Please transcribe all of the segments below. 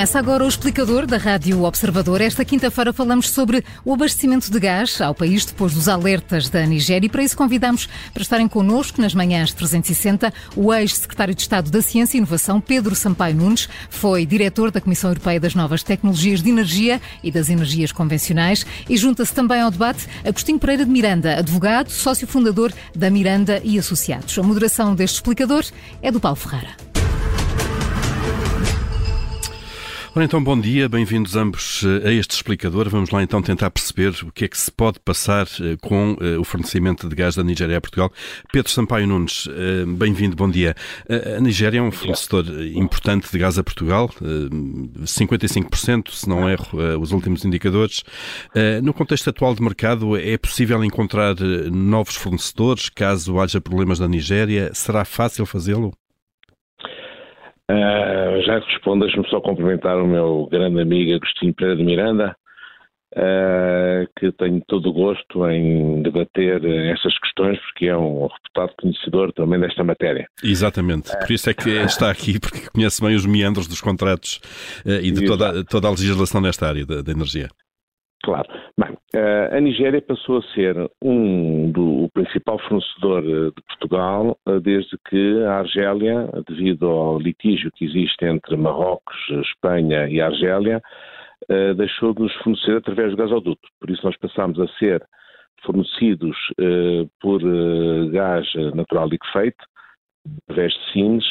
Começa agora o explicador da Rádio Observador. Esta quinta-feira falamos sobre o abastecimento de gás ao país depois dos alertas da Nigéria e para isso convidamos para estarem connosco nas manhãs 360 o ex-secretário de Estado da Ciência e Inovação, Pedro Sampaio Nunes, foi diretor da Comissão Europeia das Novas Tecnologias de Energia e das Energias Convencionais e junta-se também ao debate Agostinho Pereira de Miranda, advogado, sócio fundador da Miranda e Associados. A moderação deste explicador é do Paulo Ferreira. Ora então, bom dia, bem-vindos ambos eh, a este explicador. Vamos lá então tentar perceber o que é que se pode passar eh, com eh, o fornecimento de gás da Nigéria a Portugal. Pedro Sampaio Nunes, bem-vindo, bom dia. A Nigéria é um fornecedor importante de gás a Portugal, 55%, se não erro, os últimos indicadores. No contexto atual de mercado, é possível encontrar novos fornecedores caso haja problemas na Nigéria? Será fácil fazê-lo? Uh, já respondo, deixe-me só cumprimentar o meu grande amigo Agostinho Pereira de Miranda, uh, que tenho todo o gosto em debater estas questões, porque é um reputado conhecedor também desta matéria. Exatamente, por isso é que está aqui, porque conhece bem os meandros dos contratos uh, e de toda, toda, a legislação nesta área da, da energia. Claro. Bem, a Nigéria passou a ser um do, o principal fornecedor eh, de Portugal eh, desde que a Argélia, devido ao litígio que existe entre Marrocos, Espanha e Argélia, eh, deixou de nos fornecer através do gasoduto. Por isso nós passámos a ser fornecidos por gás natural liquefeito, através de SINES,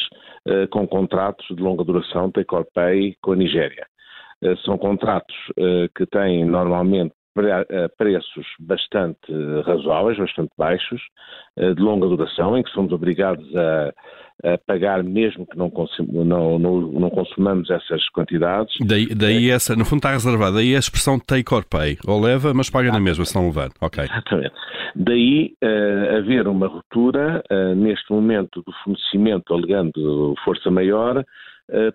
com contratos de longa duração, take or pay, com a Nigéria. São contratos eh, que têm normalmente eh, preços bastante razoáveis, bastante baixos, de longa duração, em que somos obrigados a, a pagar mesmo que não, consum, não, não, não, consumamos essas quantidades. Daí, daí essa, no fundo está reservada, daí a expressão take or pay, ou leva, mas paga na mesma se não levar. Ok. Exatamente. Daí uh, haver uma ruptura, uh, neste momento, do fornecimento alegando força maior, eh,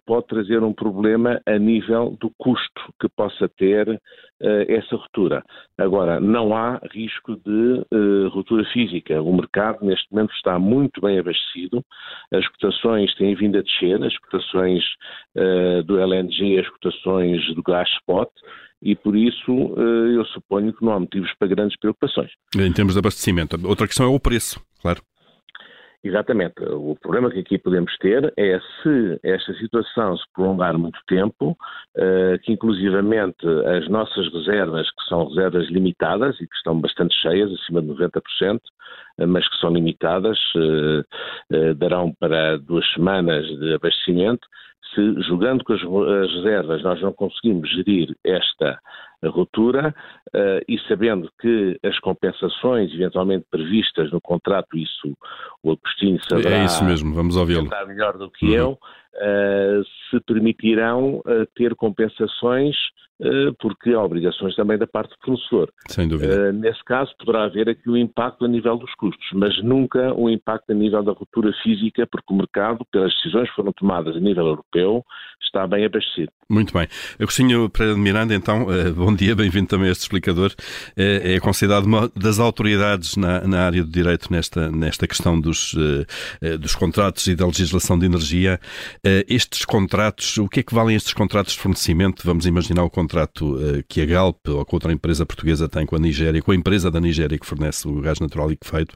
pode trazer um problema a nível do custo que possa ter uh, essa ruptura. Agora, não há risco de uh, ruptura física. O mercado, neste momento, está muito bem abastecido, as cotações têm vindo a descer, as cotações do LNG, as cotações do gás spot, e por isso eu suponho que não há motivos para grandes preocupações. Em termos de abastecimento. Outra questão é o preço, claro. Exatamente. O problema que aqui podemos ter é se esta situação se prolongar muito tempo, uh, que inclusivamente as nossas reservas, que são reservas limitadas e que estão bastante cheias, acima de 90%, uh, mas que são limitadas, uh, darão para duas semanas de abastecimento, se com as, as reservas nós não conseguimos gerir esta ruptura uh, e sabendo que as compensações eventualmente previstas no contrato, isso o Agostinho saberá é isso mesmo, vamos ouvi-lo. melhor do que uhum. eu, uh, se permitirão uh, ter compensações porque há obrigações também da parte do fornecedor. Sem dúvida. nesse caso poderá haver aqui um impacto a nível dos custos, mas nunca um impacto a nível da ruptura física, porque o mercado, pelas decisões que foram tomadas a nível europeu, está bem abastecido. Muito bem. Agostinho Pereira de Miranda, então, bom dia, bem-vindo também a este explicador. É considerado uma das autoridades na, na área do direito nesta, nesta questão dos, dos contratos e da legislação de energia. Estes contratos, o que é que valem estes contratos de fornecimento? Vamos imaginar o contrato que a Galp ou que outra empresa portuguesa tem com a Nigéria, com a empresa da Nigéria que fornece o gás natural liquefeito.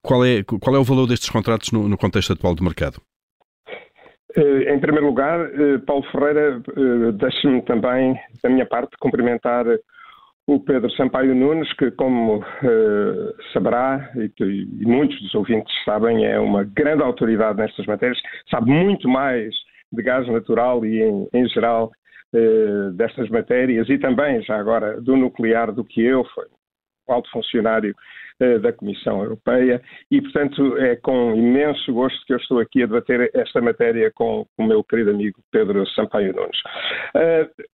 Qual, é, qual é o valor destes contratos no, no contexto atual do mercado? Em primeiro lugar, Paulo Ferreira, deixe-me também, da minha parte, cumprimentar o Pedro Sampaio Nunes, que, como uh, saberá, e, e, muitos dos ouvintes sabem, é uma grande autoridade nestas matérias, sabe muito mais de gás natural e, em, em geral, uh, destas matérias e também, já agora, do nuclear do que eu, foi alto funcionário uh, da Comissão Europeia e, portanto, é com imenso gosto que eu estou aqui a debater esta matéria com o meu querido amigo Pedro Sampaio Nunes.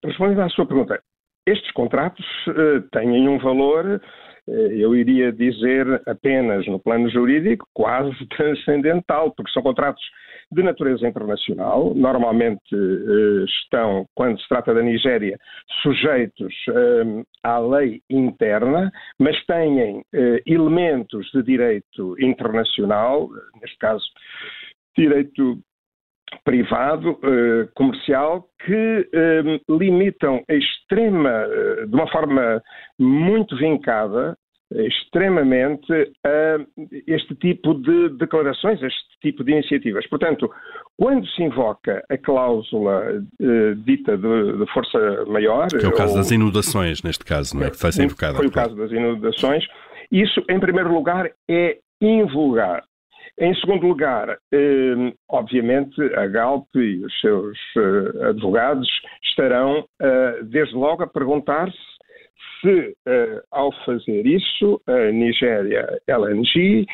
respondendo à sua pergunta, estes contratos uh, têm um valor, uh, eu iria dizer apenas no plano jurídico, quase transcendental, porque são contratos de natureza internacional, normalmente uh, estão, quando se trata da Nigéria, sujeitos à lei interna, mas têm elementos de direito internacional, neste caso, direito privado, uh, comercial, que uh, limitam extrema, uh, de uma forma muito vincada, extremamente a este tipo de declarações, a este tipo de iniciativas. Portanto, quando se invoca a cláusula dita de, de, força maior... Que é o caso ou, das inundações, neste caso, não é? Que está ser invocada. Foi o caso das inundações. Isso, em primeiro lugar, é invulgar. Em segundo lugar, eh, obviamente, a Galp e os seus eh, advogados estarão, desde logo, a perguntar-se se, eh, ao fazer isso, a Nigéria LNG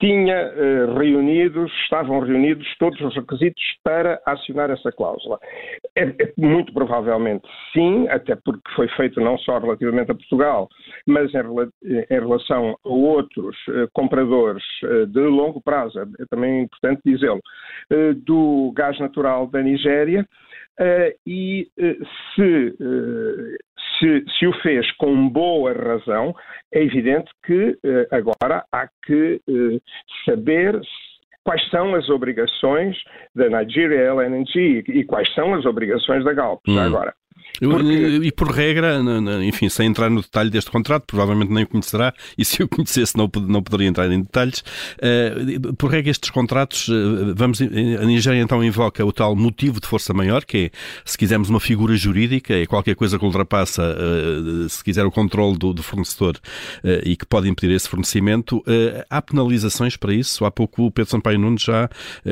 tinha eh, reunidos, estavam reunidos todos os requisitos para acionar essa cláusula. É, é, muito provavelmente sim, até porque foi feito não só relativamente a Portugal, mas em, em relação a outros eh, compradores eh, de longo prazo, é também importante dizê-lo, eh, do gás natural da Nigéria. E se, se, se, o fez com boa razão, é evidente que agora há que saber quais são as obrigações da Nigeria LNG e quais são as obrigações da Galp. Hum. agora. Porque... E por regra, enfim, sem entrar no detalhe deste contrato, provavelmente nem o conhecerá, e se o conhecesse não, não poderia entrar em detalhes. Eh, por regra, estes contratos, eh, vamos, a Nigéria então invoca o tal motivo de força maior, que é, se quisermos uma figura jurídica, é qualquer coisa que ultrapassa, eh, se quiser, o controle do, do fornecedor e que pode impedir esse fornecimento. Há penalizações para isso? Há pouco o Pedro Sampaio Nunes já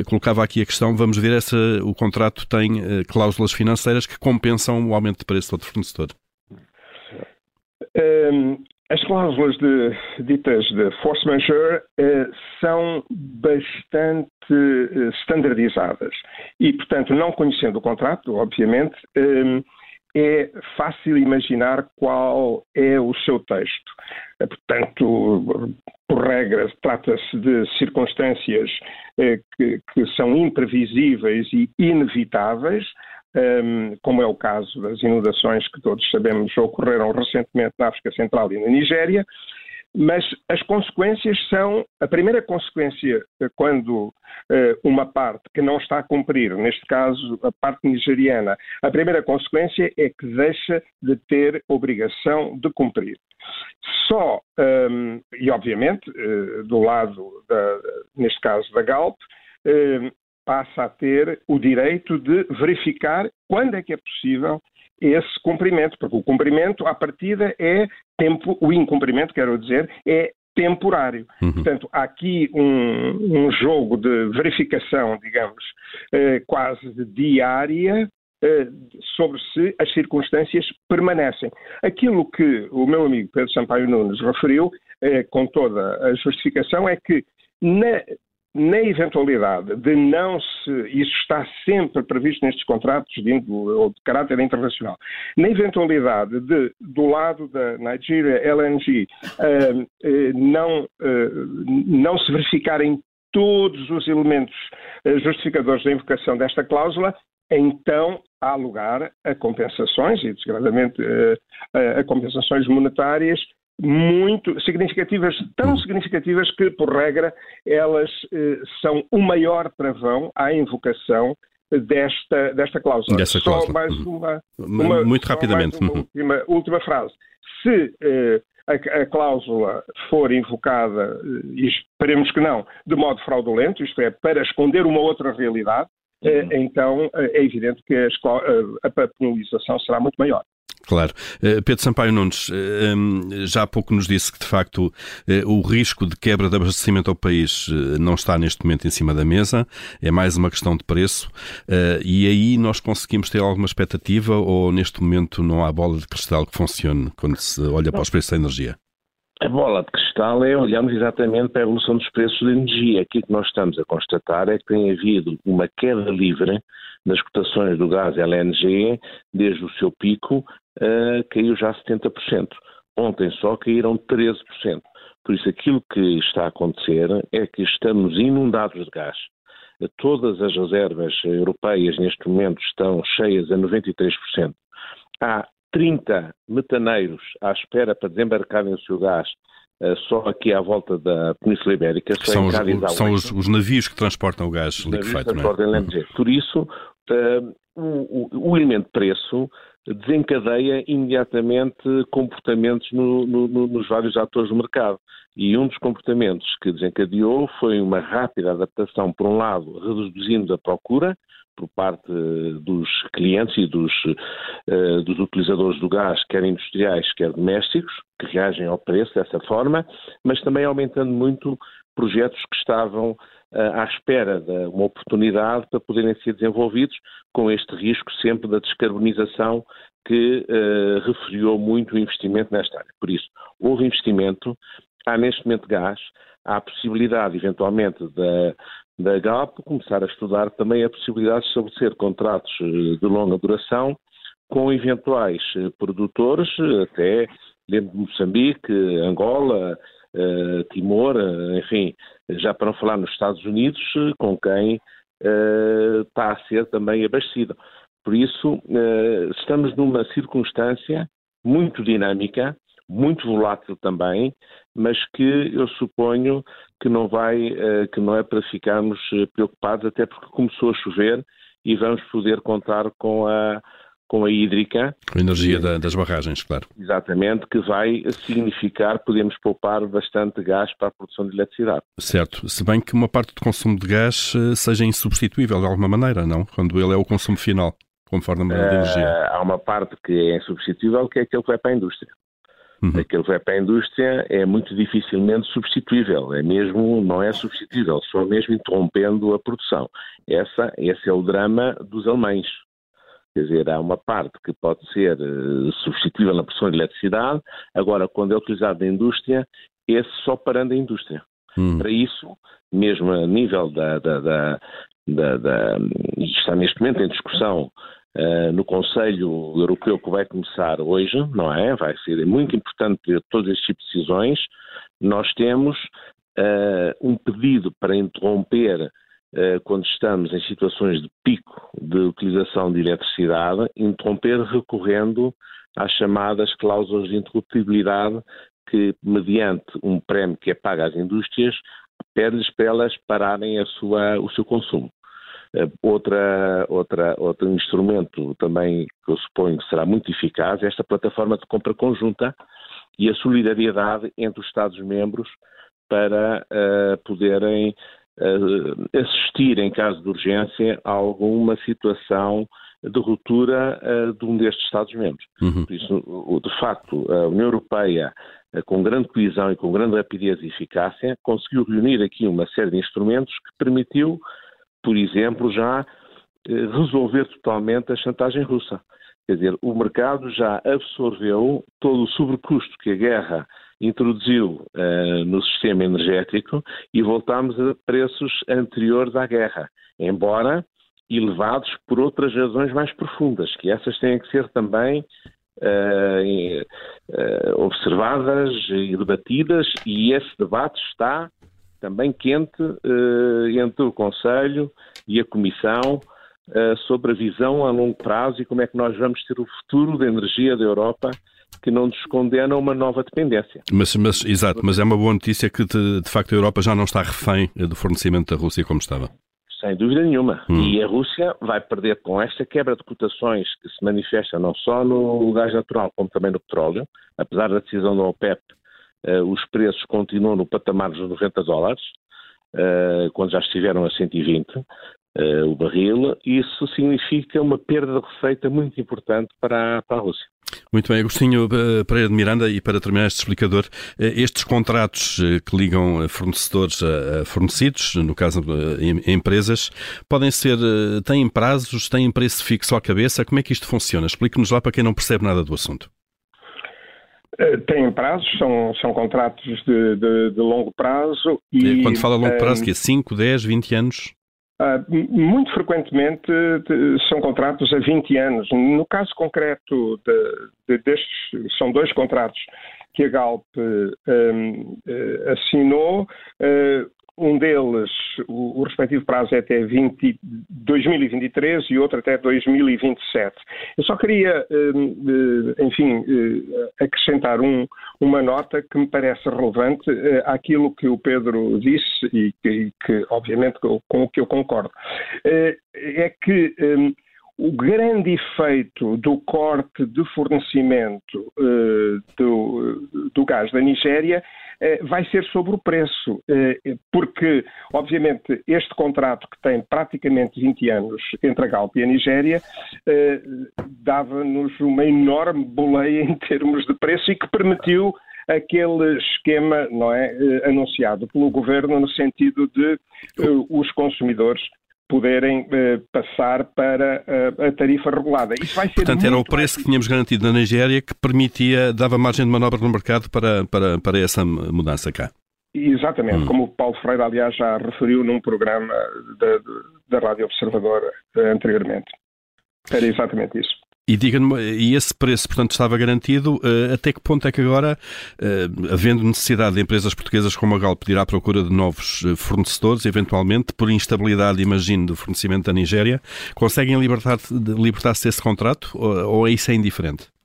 colocava aqui a questão, vamos ver se o contrato tem cláusulas financeiras que compensam o aumento de preço do outro fornecedor? Um, as cláusulas de, ditas de force majeure uh, são bastante uh, standardizadas e, portanto, não conhecendo o contrato, obviamente, um, é fácil imaginar qual é o seu texto. Uh, portanto, por regra, trata-se de circunstâncias que, que são imprevisíveis e inevitáveis, como é o caso das inundações que todos sabemos ocorreram recentemente na África Central e na Nigéria, mas as consequências são a primeira consequência eh, quando uh, uma parte que não está a cumprir, neste caso a parte nigeriana, a primeira consequência é que deixa de ter obrigação de cumprir. Só, e obviamente, uh, do lado, da, neste caso da Galp, passa a ter o direito de verificar quando é que é possível esse cumprimento, porque o cumprimento, à partida, é tempo, o incumprimento, quero dizer, é temporário. Uhum. Portanto, há aqui um, um, jogo de verificação, digamos, eh, quase diária, eh, sobre se as circunstâncias permanecem. Aquilo que o meu amigo Pedro Sampaio Nunes referiu, eh, com toda a justificação, é que na, na eventualidade de não se, isso está sempre previsto nestes contratos de, de caráter internacional, na eventualidade de, do lado da Nigeria LNG, uh, uh, não, uh, não se verificarem todos os elementos eh, justificadores da invocação desta cláusula, então há lugar a compensações, e desgraçadamente a compensações monetárias muito significativas, tão significativas que, por regra, elas eh, são o maior travão à invocação desta, desta cláusula. Dessa cláusula. Só mais uhum. uma, uma Muito rapidamente. Uma uhum. última, última, frase. Se eh, a, a, cláusula for invocada, eh, e esperemos que não, de modo fraudulento, isto é, para esconder uma outra realidade, eh, uhum. então eh, é evidente que a, a penalização será muito maior. Claro. Uh, Pedro Sampaio Nunes, uh, um, já há pouco nos disse que, de facto, uh, o risco de quebra de abastecimento ao país não está neste momento em cima da mesa, é mais uma questão de preço. e aí nós conseguimos ter alguma expectativa ou, neste momento, não há bola de cristal que funcione quando se olha para os preços da energia? A bola de cristal é olharmos exatamente para a evolução dos preços de energia. Aqui que nós estamos a constatar é que tem havido uma queda livre nas cotações do gás LNG desde o seu pico uh, caiu já 70%. Ontem só caíram 13%. Por isso, aquilo que está a acontecer é que estamos inundados de gás. Todas as reservas europeias neste momento estão cheias a 93%. Há 30 metaneiros à espera para desembarcarem o seu gás só aqui à volta da Península Ibérica. São, os, são os, os, navios que transportam o gás liquefeito, não é? Por isso, uh, o, o, elemento preço desencadeia imediatamente comportamentos no, no, nos vários atores do mercado. E um dos comportamentos que desencadeou foi uma rápida adaptação, por um lado, reduzindo a procura por parte dos clientes e dos, uh, dos utilizadores do gás, quer industriais, quer domésticos, que reagem ao preço dessa forma, mas também aumentando muito projetos que estavam à espera de uma oportunidade para poderem ser desenvolvidos, com este risco sempre da descarbonização que uh, referiu muito o investimento nesta área. Por isso, houve investimento, há neste momento gás, há a possibilidade, eventualmente, da, da Galp começar a estudar também a possibilidade de estabelecer contratos eh, de longa duração com eventuais eh, produtores, até dentro de Moçambique, Angola, Timor, enfim, já para não falar nos Estados Unidos, com quem está a ser também abastecido. Por isso, estamos numa circunstância muito dinâmica, muito volátil também, mas que eu suponho que não vai, uh, que não é para ficarmos preocupados, até porque começou a chover e vamos poder contar com a com a hídrica. Com a energia da, das barragens, claro. Exatamente, que vai significar podemos poupar bastante gás para a produção de eletricidade. Certo, se bem que uma parte do consumo de gás eh, seja insubstituível de alguma maneira, não? Quando ele é o consumo final, conforme a uh, energia. Há uma parte que é insubstituível, que é aquele que vai para a indústria. Uhum. Aquele que vai para a indústria é muito dificilmente substituível, é mesmo, não é substituível, só mesmo interrompendo a produção. Essa, esse é o drama dos alemães. Quer dizer, há uma parte que pode ser uh, substituível na produção de eletricidade, agora, quando é utilizado na indústria, esse só parando a indústria. Hum. Para isso, mesmo a nível da, da, da, da, da está neste momento em discussão uh, no Conselho Europeu que vai começar hoje, não é? Vai ser muito importante ter todos estes tipos de decisões. Nós temos uh, um pedido para interromper eh, quando estamos em situações de pico de utilização de eletricidade, interromper recorrendo às chamadas cláusulas de interruptibilidade que, mediante um prémio que é pago às indústrias, pede-lhes para elas pararem sua, o seu consumo. Eh, outra, outra, outro instrumento também que eu suponho que será muito eficaz é esta plataforma de compra conjunta e a solidariedade entre os Estados-membros para uh, poderem uh, assistir, em caso de urgência, a alguma situação de ruptura uh, de um destes Estados-membros. Uhum. Por isso, de facto, a União Europeia, com grande coesão e com grande rapidez e eficácia, conseguiu reunir aqui uma série de instrumentos que permitiu, por exemplo, já resolver totalmente a chantagem russa. Quer dizer, o mercado já absorveu todo o sobrecusto que a guerra introduziu uh, no sistema energético e voltámos a preços anteriores à guerra, embora elevados por outras razões mais profundas, que essas têm que ser também uh, uh, observadas e debatidas, e esse debate está também quente entre o Conselho e a Comissão sobre a visão a longo prazo e como é que nós vamos ter o futuro da energia da Europa que não nos condena a uma nova dependência. Mas, mas, exato, mas é uma boa notícia que de, de, facto a Europa já não está refém do fornecimento da Rússia como estava. Sem dúvida nenhuma. Hum. E a Rússia vai perder com esta quebra de cotações que se manifesta não só no gás natural como também no petróleo, apesar da decisão da OPEP, os preços continuam no patamar dos 90 dólares, uh, quando já estiveram a 120 uh, eh, o barril, isso significa uma perda de receita muito importante para, para a Rússia. Muito bem, Agostinho eh, Pereira de Miranda, e para terminar este explicador, eh, estes contratos eh, que ligam fornecedores a fornecidos, no caso empresas, podem ser, têm prazos, têm preço fixo à cabeça? Como é que isto funciona? Explique-nos lá para quem não percebe nada do assunto. Têm prazos, são, são contratos de, de, de longo prazo. E, Quando fala longo prazo, que é 5, 10, 20 anos? Uh, muito frequentemente são contratos a 20 anos. No caso concreto de, de destes, são dois contratos que a Galp um, uh, assinou. Uh, um deles, o, o, respectivo prazo é até 20, 2023 e outro até 2027. Eu só queria, uh, enfim, uh, acrescentar um, uma nota que me parece relevante uh, àquilo que o Pedro disse e que, e que obviamente, com, o que eu concordo. é que um, o grande efeito do corte de fornecimento do, do, gás da Nigéria vai ser sobre o preço, uh, porque, obviamente, este contrato que tem praticamente 20 anos entre a Galp e a Nigéria dava-nos uma enorme boleia em termos de preço e que permitiu aquele esquema não é, anunciado pelo governo no sentido de os consumidores poderem eh, passar para eh, a tarifa regulada. Isso vai ser Portanto, era o preço que tínhamos garantido na Nigéria que permitia, dava margem de manobra no mercado para, para, para essa mudança cá. Exatamente, hum. como o Paulo Freire, aliás, já referiu num programa da, da Rádio Observador eh, anteriormente. Era exatamente isso. E diga-me, e esse preço, portanto, estava garantido, uh, até que ponto é que agora, uh, havendo necessidade de empresas portuguesas como a Gal pedir à procura de novos eh, fornecedores, eventualmente, por instabilidade, imagino, do fornecimento da Nigéria, conseguem libertar-se libertar desse contrato ou, ou é isso é indiferente?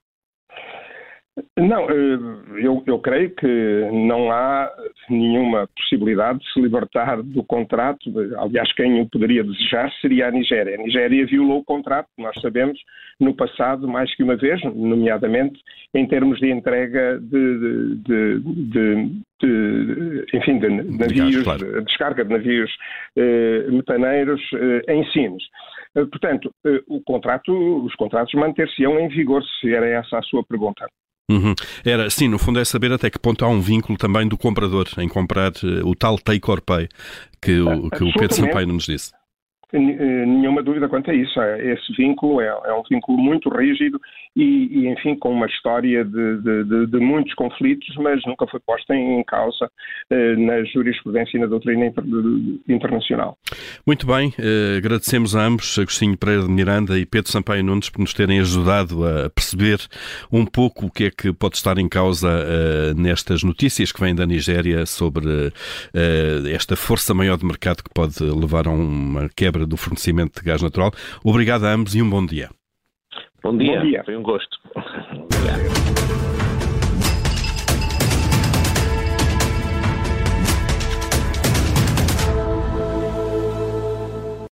Não, eh, eu, eu, creio que não há nenhuma possibilidade de se libertar do contrato. Aliás, quem o poderia desejar seria a Nigéria. A Nigéria violou o contrato, nós sabemos, no passado mais que uma vez, nomeadamente em termos de entrega de, de, de, de enfim, de navios, claro. descarga de navios eh, metaneiros eh, em Sines. Eh, portanto, eh, o contrato, os contratos manter-se-ão em vigor, se era essa a sua pergunta. Uhum. Era, sim, no fundo é saber até que ponto há um vínculo também do comprador em comprar uh, o tal take or pay que, o, que o Pedro Sampaio nos disse. Eh, nenhuma dúvida quanto a isso. É, esse vínculo é, é um vínculo muito rígido e, e enfim, com uma história de, de, de, muitos conflitos, mas nunca foi posta em causa eh, na jurisprudência e na doutrina inter, internacional. Muito bem, eh, agradecemos a ambos, Agostinho Pereira de Miranda e Pedro Sampaio Nunes, por nos terem ajudado a perceber um pouco o que é que pode estar em causa eh, nestas notícias que vêm da Nigéria sobre eh, esta força maior de mercado que pode levar a uma quebra do fornecimento de gás natural. Obrigado a ambos e um bom dia. Bom dia, Bom dia. foi um gosto. Obrigado.